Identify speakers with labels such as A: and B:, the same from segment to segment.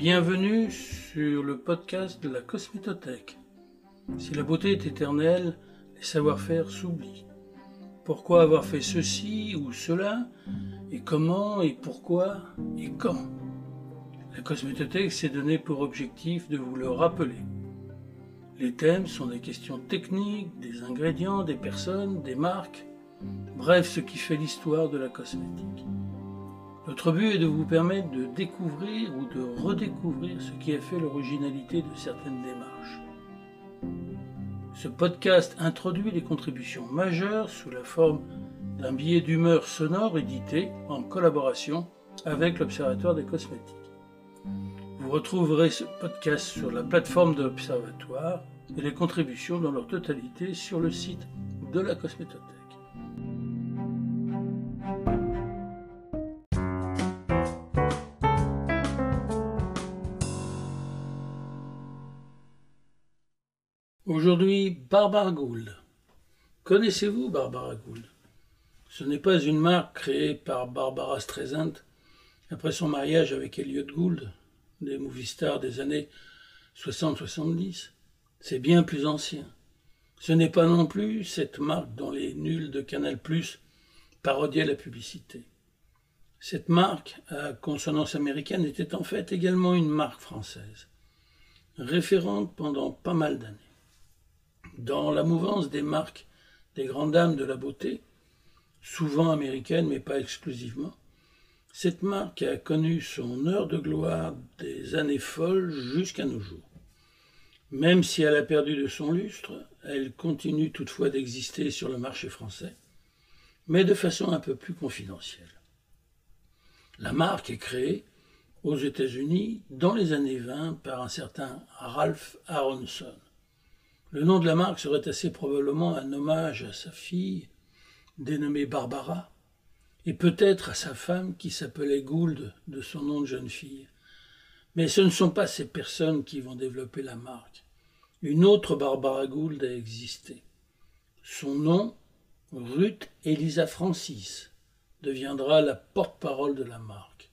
A: Bienvenue sur le podcast de la Cosmétothèque. Si la beauté est éternelle, les savoir-faire s'oublient. Pourquoi avoir fait ceci ou cela Et comment Et pourquoi Et quand? La Cosmétothèque s'est donné pour objectif de vous le rappeler. Les thèmes sont des questions techniques, des ingrédients, des personnes, des marques, bref, ce qui fait l'histoire de la cosmétique. Notre but est de vous permettre de découvrir ou de redécouvrir ce qui a fait l'originalité de certaines démarches. Ce podcast introduit les contributions majeures sous la forme d'un billet d'humeur sonore édité en collaboration avec l'Observatoire des cosmétiques. Vous retrouverez ce podcast sur la plateforme de l'Observatoire et les contributions dans leur totalité sur le site de la Cosmétothèque. Aujourd'hui, Barbara Gould. Connaissez-vous Barbara Gould? Ce n'est pas une marque créée par Barbara Streisand après son mariage avec Elliot Gould, des movie stars des années 60-70. C'est bien plus ancien. Ce n'est pas non plus cette marque dont les nuls de Canal Plus parodiaient la publicité. Cette marque, à consonance américaine, était en fait également une marque française, référente pendant pas mal d'années. Dans la mouvance des marques des grandes dames de la beauté, souvent américaines mais pas exclusivement, cette marque a connu son heure de gloire des années folles jusqu'à nos jours. Même si elle a perdu de son lustre, elle continue toutefois d'exister sur le marché français, mais de façon un peu plus confidentielle. La marque est créée aux États-Unis dans les années 20 par un certain Ralph Aronson. Le nom de la marque serait assez probablement un hommage à sa fille, dénommée Barbara, et peut-être à sa femme qui s'appelait Gould de son nom de jeune fille. Mais ce ne sont pas ces personnes qui vont développer la marque. Une autre Barbara Gould a existé. Son nom, Ruth Elisa Francis, deviendra la porte-parole de la marque.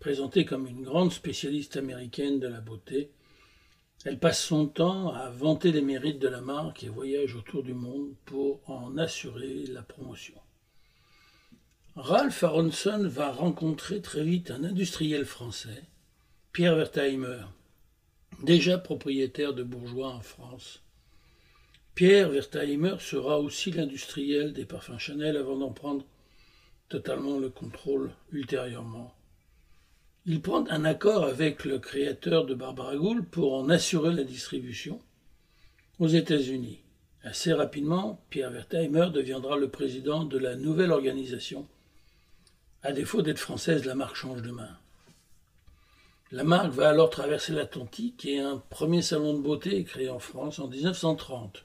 A: Présentée comme une grande spécialiste américaine de la beauté, elle passe son temps à vanter les mérites de la marque et voyage autour du monde pour en assurer la promotion. Ralph Aronson va rencontrer très vite un industriel français, Pierre Wertheimer, déjà propriétaire de bourgeois en France. Pierre Wertheimer sera aussi l'industriel des parfums Chanel avant d'en prendre totalement le contrôle ultérieurement. Il prend un accord avec le créateur de Barbara Gould pour en assurer la distribution aux États-Unis. Assez rapidement, Pierre Wertheimer deviendra le président de la nouvelle organisation. À défaut d'être française, la marque change de main. La marque va alors traverser l'Atlantique et un premier salon de beauté est créé en France en 1930.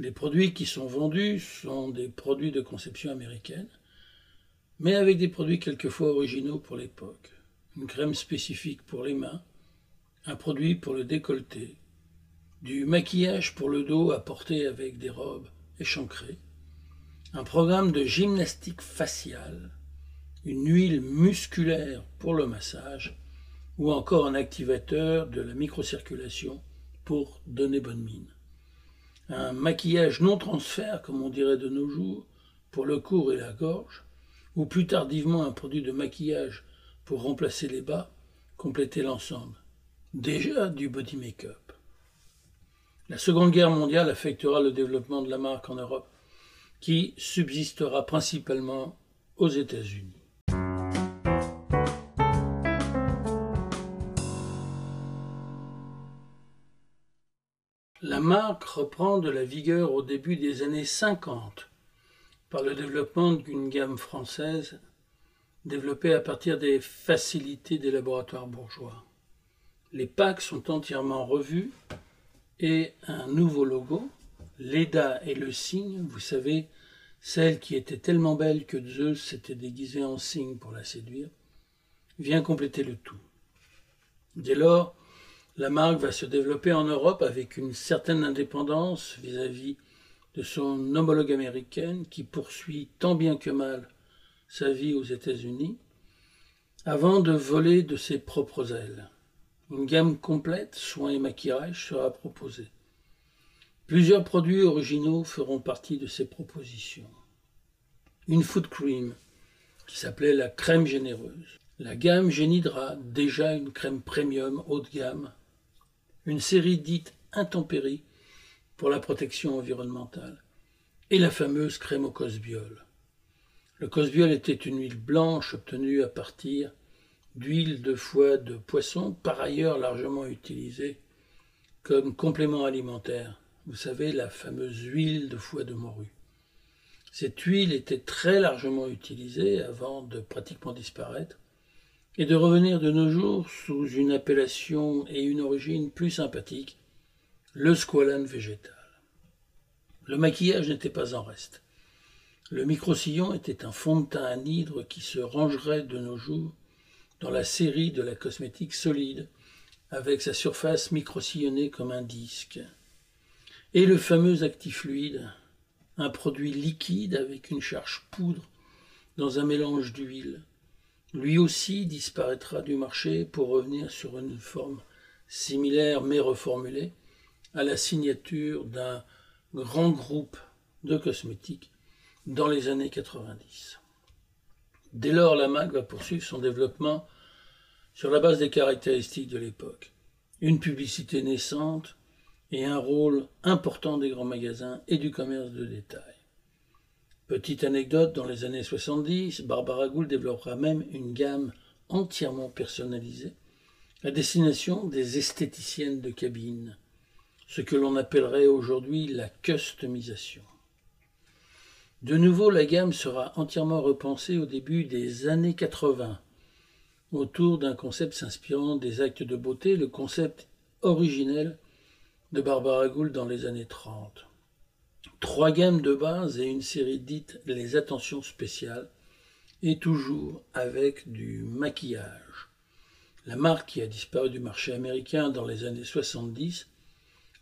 A: Les produits qui sont vendus sont des produits de conception américaine mais avec des produits quelquefois originaux pour l'époque. Une crème spécifique pour les mains, un produit pour le décolleté, du maquillage pour le dos apporté avec des robes échancrées, un programme de gymnastique faciale, une huile musculaire pour le massage, ou encore un activateur de la microcirculation pour donner bonne mine. Un maquillage non transfert, comme on dirait de nos jours, pour le cours et la gorge, ou plus tardivement un produit de maquillage pour remplacer les bas, compléter l'ensemble. Déjà du body make-up. La Seconde Guerre mondiale affectera le développement de la marque en Europe, qui subsistera principalement aux États-Unis. La marque reprend de la vigueur au début des années 50 par le développement d'une gamme française développée à partir des facilités des laboratoires bourgeois. Les packs sont entièrement revus et un nouveau logo, l'EDA et le cygne, vous savez, celle qui était tellement belle que Zeus s'était déguisé en cygne pour la séduire, vient compléter le tout. Dès lors, la marque va se développer en Europe avec une certaine indépendance vis-à-vis de son homologue américaine qui poursuit tant bien que mal sa vie aux États-Unis, avant de voler de ses propres ailes. Une gamme complète, soins et maquillage sera proposée. Plusieurs produits originaux feront partie de ces propositions. Une foot cream qui s'appelait la crème généreuse. La gamme Génidra, déjà une crème premium haut de gamme. Une série dite intempérie pour la protection environnementale. Et la fameuse crème au cosbiol. Le cosbiol était une huile blanche obtenue à partir d'huile de foie de poisson, par ailleurs largement utilisée comme complément alimentaire. Vous savez, la fameuse huile de foie de morue. Cette huile était très largement utilisée avant de pratiquement disparaître et de revenir de nos jours sous une appellation et une origine plus sympathique, le squalane végétal. Le maquillage n'était pas en reste. Le micro-sillon était un fond de teint anhydre qui se rangerait de nos jours dans la série de la cosmétique solide, avec sa surface micro-sillonnée comme un disque. Et le fameux actif fluide, un produit liquide avec une charge poudre dans un mélange d'huile. Lui aussi disparaîtra du marché pour revenir sur une forme similaire mais reformulée à la signature d'un grand groupe de cosmétiques dans les années 90. Dès lors, la marque va poursuivre son développement sur la base des caractéristiques de l'époque. Une publicité naissante et un rôle important des grands magasins et du commerce de détail. Petite anecdote, dans les années 70, Barbara Gould développera même une gamme entièrement personnalisée à destination des esthéticiennes de cabine, ce que l'on appellerait aujourd'hui la customisation. De nouveau, la gamme sera entièrement repensée au début des années 80, autour d'un concept s'inspirant des actes de beauté, le concept originel de Barbara Gould dans les années 30. Trois gammes de base et une série dite les attentions spéciales, et toujours avec du maquillage. La marque qui a disparu du marché américain dans les années 70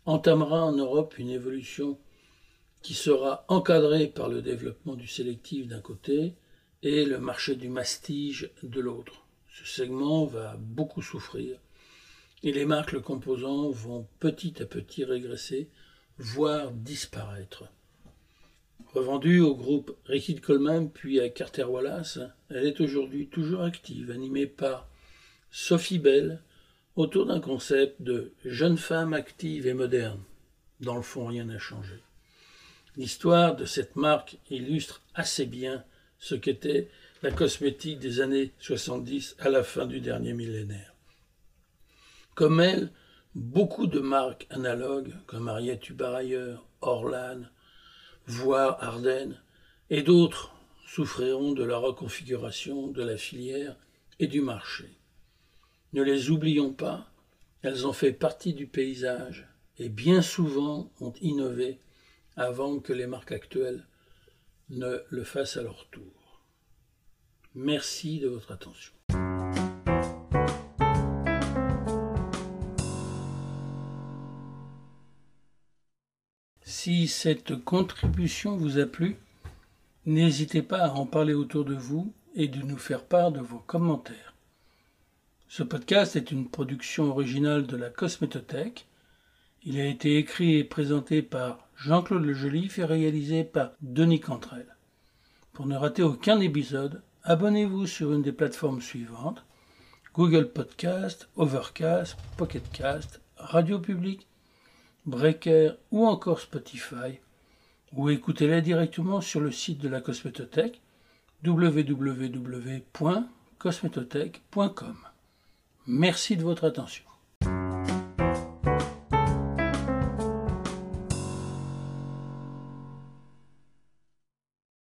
A: entamera en Europe une évolution qui sera encadré par le développement du sélectif d'un côté et le marché du mastige de l'autre. Ce segment va beaucoup souffrir et les marques le composant vont petit à petit régresser, voire disparaître. Revendue au groupe Ricky Coleman puis à Carter Wallace, elle est aujourd'hui toujours active, animée par Sophie Bell, autour d'un concept de jeune femme active et moderne. Dans le fond, rien n'a changé. L'histoire de cette marque illustre assez bien ce qu'était la cosmétique des années 70 à la fin du dernier millénaire. Comme elle, beaucoup de marques analogues comme Ariette Hubarayer, Orlan, voire Ardennes et d'autres souffriront de la reconfiguration de la filière et du marché. Ne les oublions pas, elles ont fait partie du paysage et bien souvent ont innové avant que les marques actuelles ne le fassent à leur tour. Merci de votre attention. Si cette contribution vous a plu, n'hésitez pas à en parler autour de vous et de nous faire part de vos commentaires. Ce podcast est une production originale de la Cosmétothèque. Il a été écrit et présenté par Jean-Claude Le Joliffe est réalisé par Denis Cantrel. Pour ne rater aucun épisode, abonnez-vous sur une des plateformes suivantes Google Podcast, Overcast, Pocketcast, Radio Public, Breaker ou encore Spotify, ou écoutez-les directement sur le site de la Cosmétothèque www.cosmétothèque.com. Merci de votre attention.